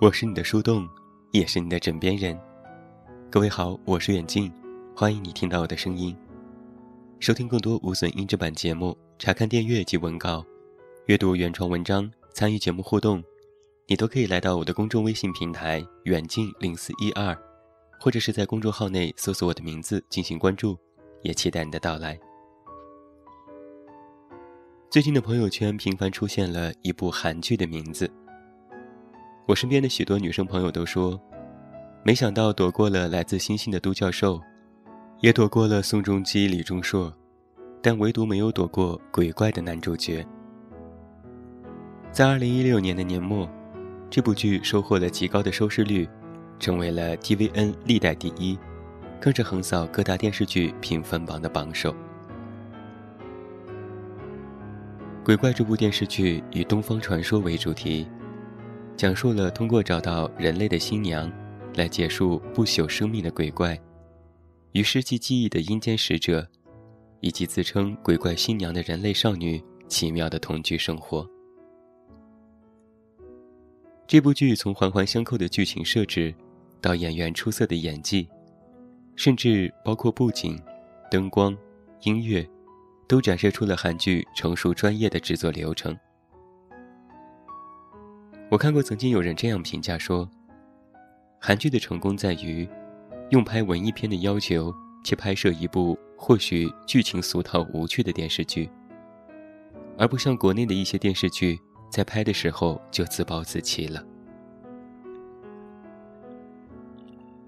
我是你的树洞，也是你的枕边人。各位好，我是远近，欢迎你听到我的声音。收听更多无损音质版节目，查看电阅及文稿，阅读原创文章，参与节目互动，你都可以来到我的公众微信平台远近零四一二，或者是在公众号内搜索我的名字进行关注，也期待你的到来。最近的朋友圈频繁出现了一部韩剧的名字。我身边的许多女生朋友都说，没想到躲过了来自星星的都教授，也躲过了宋仲基、李钟硕，但唯独没有躲过鬼怪的男主角。在二零一六年的年末，这部剧收获了极高的收视率，成为了 TVN 历代第一，更是横扫各大电视剧评分榜的榜首。鬼怪这部电视剧以东方传说为主题。讲述了通过找到人类的新娘，来结束不朽生命的鬼怪，与失去记忆的阴间使者，以及自称鬼怪新娘的人类少女奇妙的同居生活。这部剧从环环相扣的剧情设置，到演员出色的演技，甚至包括布景、灯光、音乐，都展示出了韩剧成熟专业的制作流程。我看过曾经有人这样评价说，韩剧的成功在于，用拍文艺片的要求去拍摄一部或许剧情俗套无趣的电视剧，而不像国内的一些电视剧在拍的时候就自暴自弃了。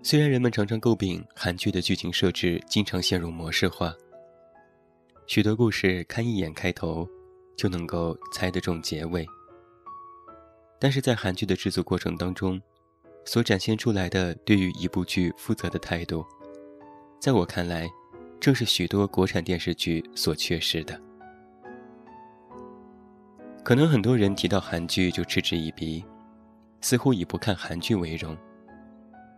虽然人们常常诟病韩剧的剧情设置经常陷入模式化，许多故事看一眼开头，就能够猜得中结尾。但是在韩剧的制作过程当中，所展现出来的对于一部剧负责的态度，在我看来，正是许多国产电视剧所缺失的。可能很多人提到韩剧就嗤之以鼻，似乎以不看韩剧为荣，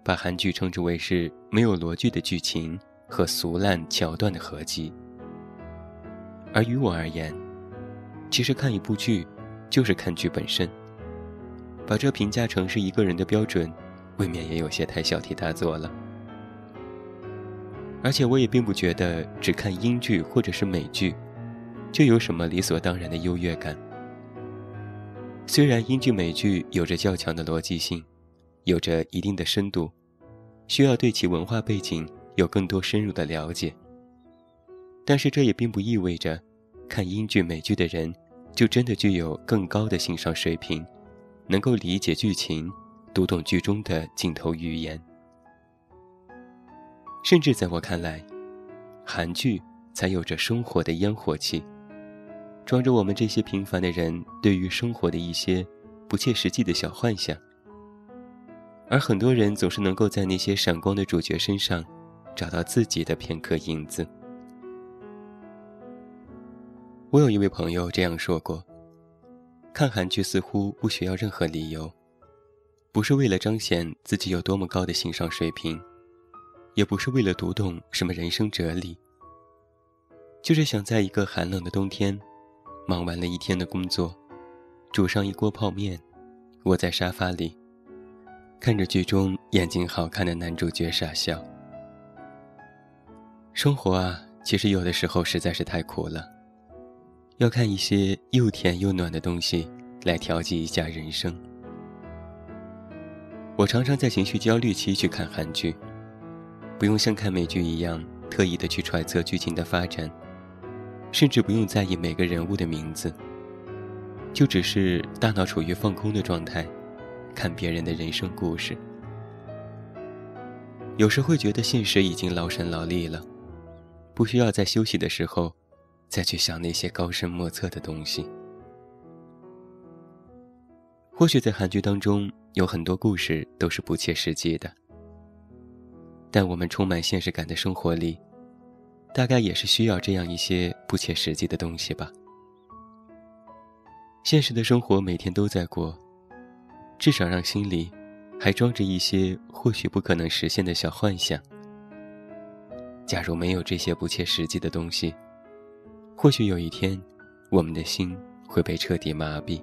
把韩剧称之为是没有逻辑的剧情和俗烂桥段的合集。而于我而言，其实看一部剧，就是看剧本身。把这评价成是一个人的标准，未免也有些太小题大做了。而且我也并不觉得只看英剧或者是美剧，就有什么理所当然的优越感。虽然英剧、美剧有着较强的逻辑性，有着一定的深度，需要对其文化背景有更多深入的了解，但是这也并不意味着，看英剧、美剧的人，就真的具有更高的欣赏水平。能够理解剧情，读懂剧中的镜头语言，甚至在我看来，韩剧才有着生活的烟火气，装着我们这些平凡的人对于生活的一些不切实际的小幻想。而很多人总是能够在那些闪光的主角身上，找到自己的片刻影子。我有一位朋友这样说过。看韩剧似乎不需要任何理由，不是为了彰显自己有多么高的欣赏水平，也不是为了读懂什么人生哲理，就是想在一个寒冷的冬天，忙完了一天的工作，煮上一锅泡面，窝在沙发里，看着剧中眼睛好看的男主角傻笑。生活啊，其实有的时候实在是太苦了。要看一些又甜又暖的东西来调剂一下人生。我常常在情绪焦虑期去看韩剧，不用像看美剧一样特意的去揣测剧情的发展，甚至不用在意每个人物的名字，就只是大脑处于放空的状态，看别人的人生故事。有时会觉得现实已经劳神劳力了，不需要在休息的时候。再去想那些高深莫测的东西。或许在韩剧当中有很多故事都是不切实际的，但我们充满现实感的生活里，大概也是需要这样一些不切实际的东西吧。现实的生活每天都在过，至少让心里还装着一些或许不可能实现的小幻想。假如没有这些不切实际的东西，或许有一天，我们的心会被彻底麻痹，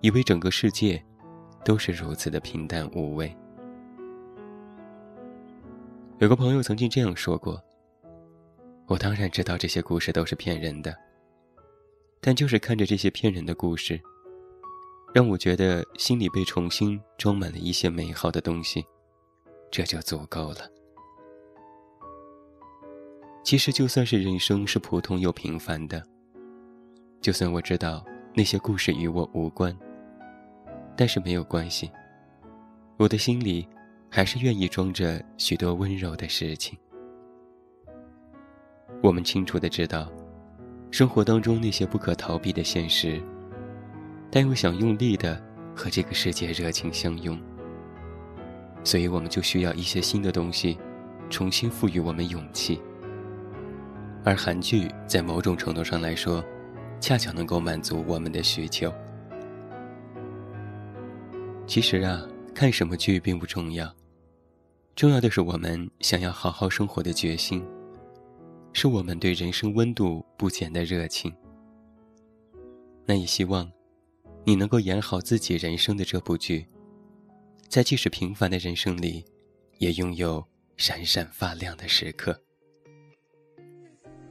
以为整个世界都是如此的平淡无味。有个朋友曾经这样说过：“我当然知道这些故事都是骗人的，但就是看着这些骗人的故事，让我觉得心里被重新装满了一些美好的东西，这就足够了。”其实，就算是人生是普通又平凡的，就算我知道那些故事与我无关。但是没有关系，我的心里还是愿意装着许多温柔的事情。我们清楚的知道，生活当中那些不可逃避的现实，但又想用力的和这个世界热情相拥，所以我们就需要一些新的东西，重新赋予我们勇气。而韩剧在某种程度上来说，恰巧能够满足我们的需求。其实啊，看什么剧并不重要，重要的是我们想要好好生活的决心，是我们对人生温度不减的热情。那也希望你能够演好自己人生的这部剧，在即使平凡的人生里，也拥有闪闪发亮的时刻。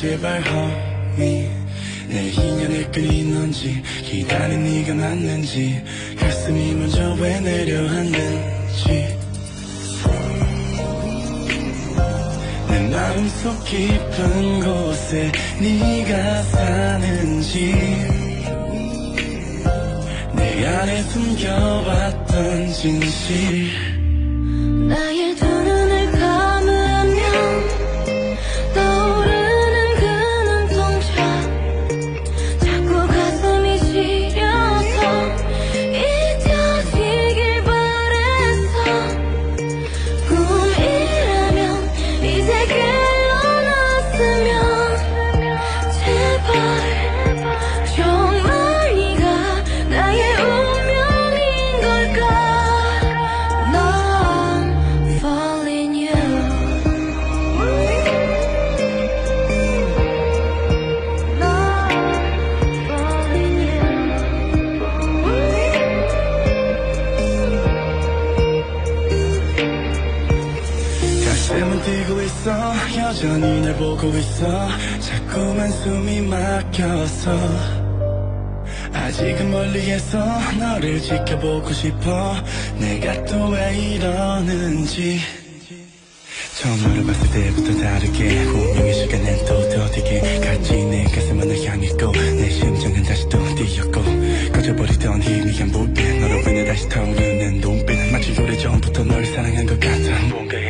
제발허미내인연에 끌리는지 기다린 네가 맞는지 가슴이 먼저 왜 내려앉는지 내 마음속 깊은 곳에 네가 사는지 내 안에 숨겨왔던 진실 那夜的 여전히 날 보고 있어. 자꾸만 숨이 막혀서. 아직은 멀리에서 너를 지켜보고 싶어. 내가 또 왜 이러는지. 처음 너를 봤을 때부터 다르게. 운명의 시간엔 또 더디게 같이 내 가슴은 널 향했고 내 심장은 다시 또 뛰었고. 꺼져버리던 희미한 불빛 너로 인해 다시 타오르는 눈빛 마치 오래전부터 널 사랑한 것 같아. 뭔가에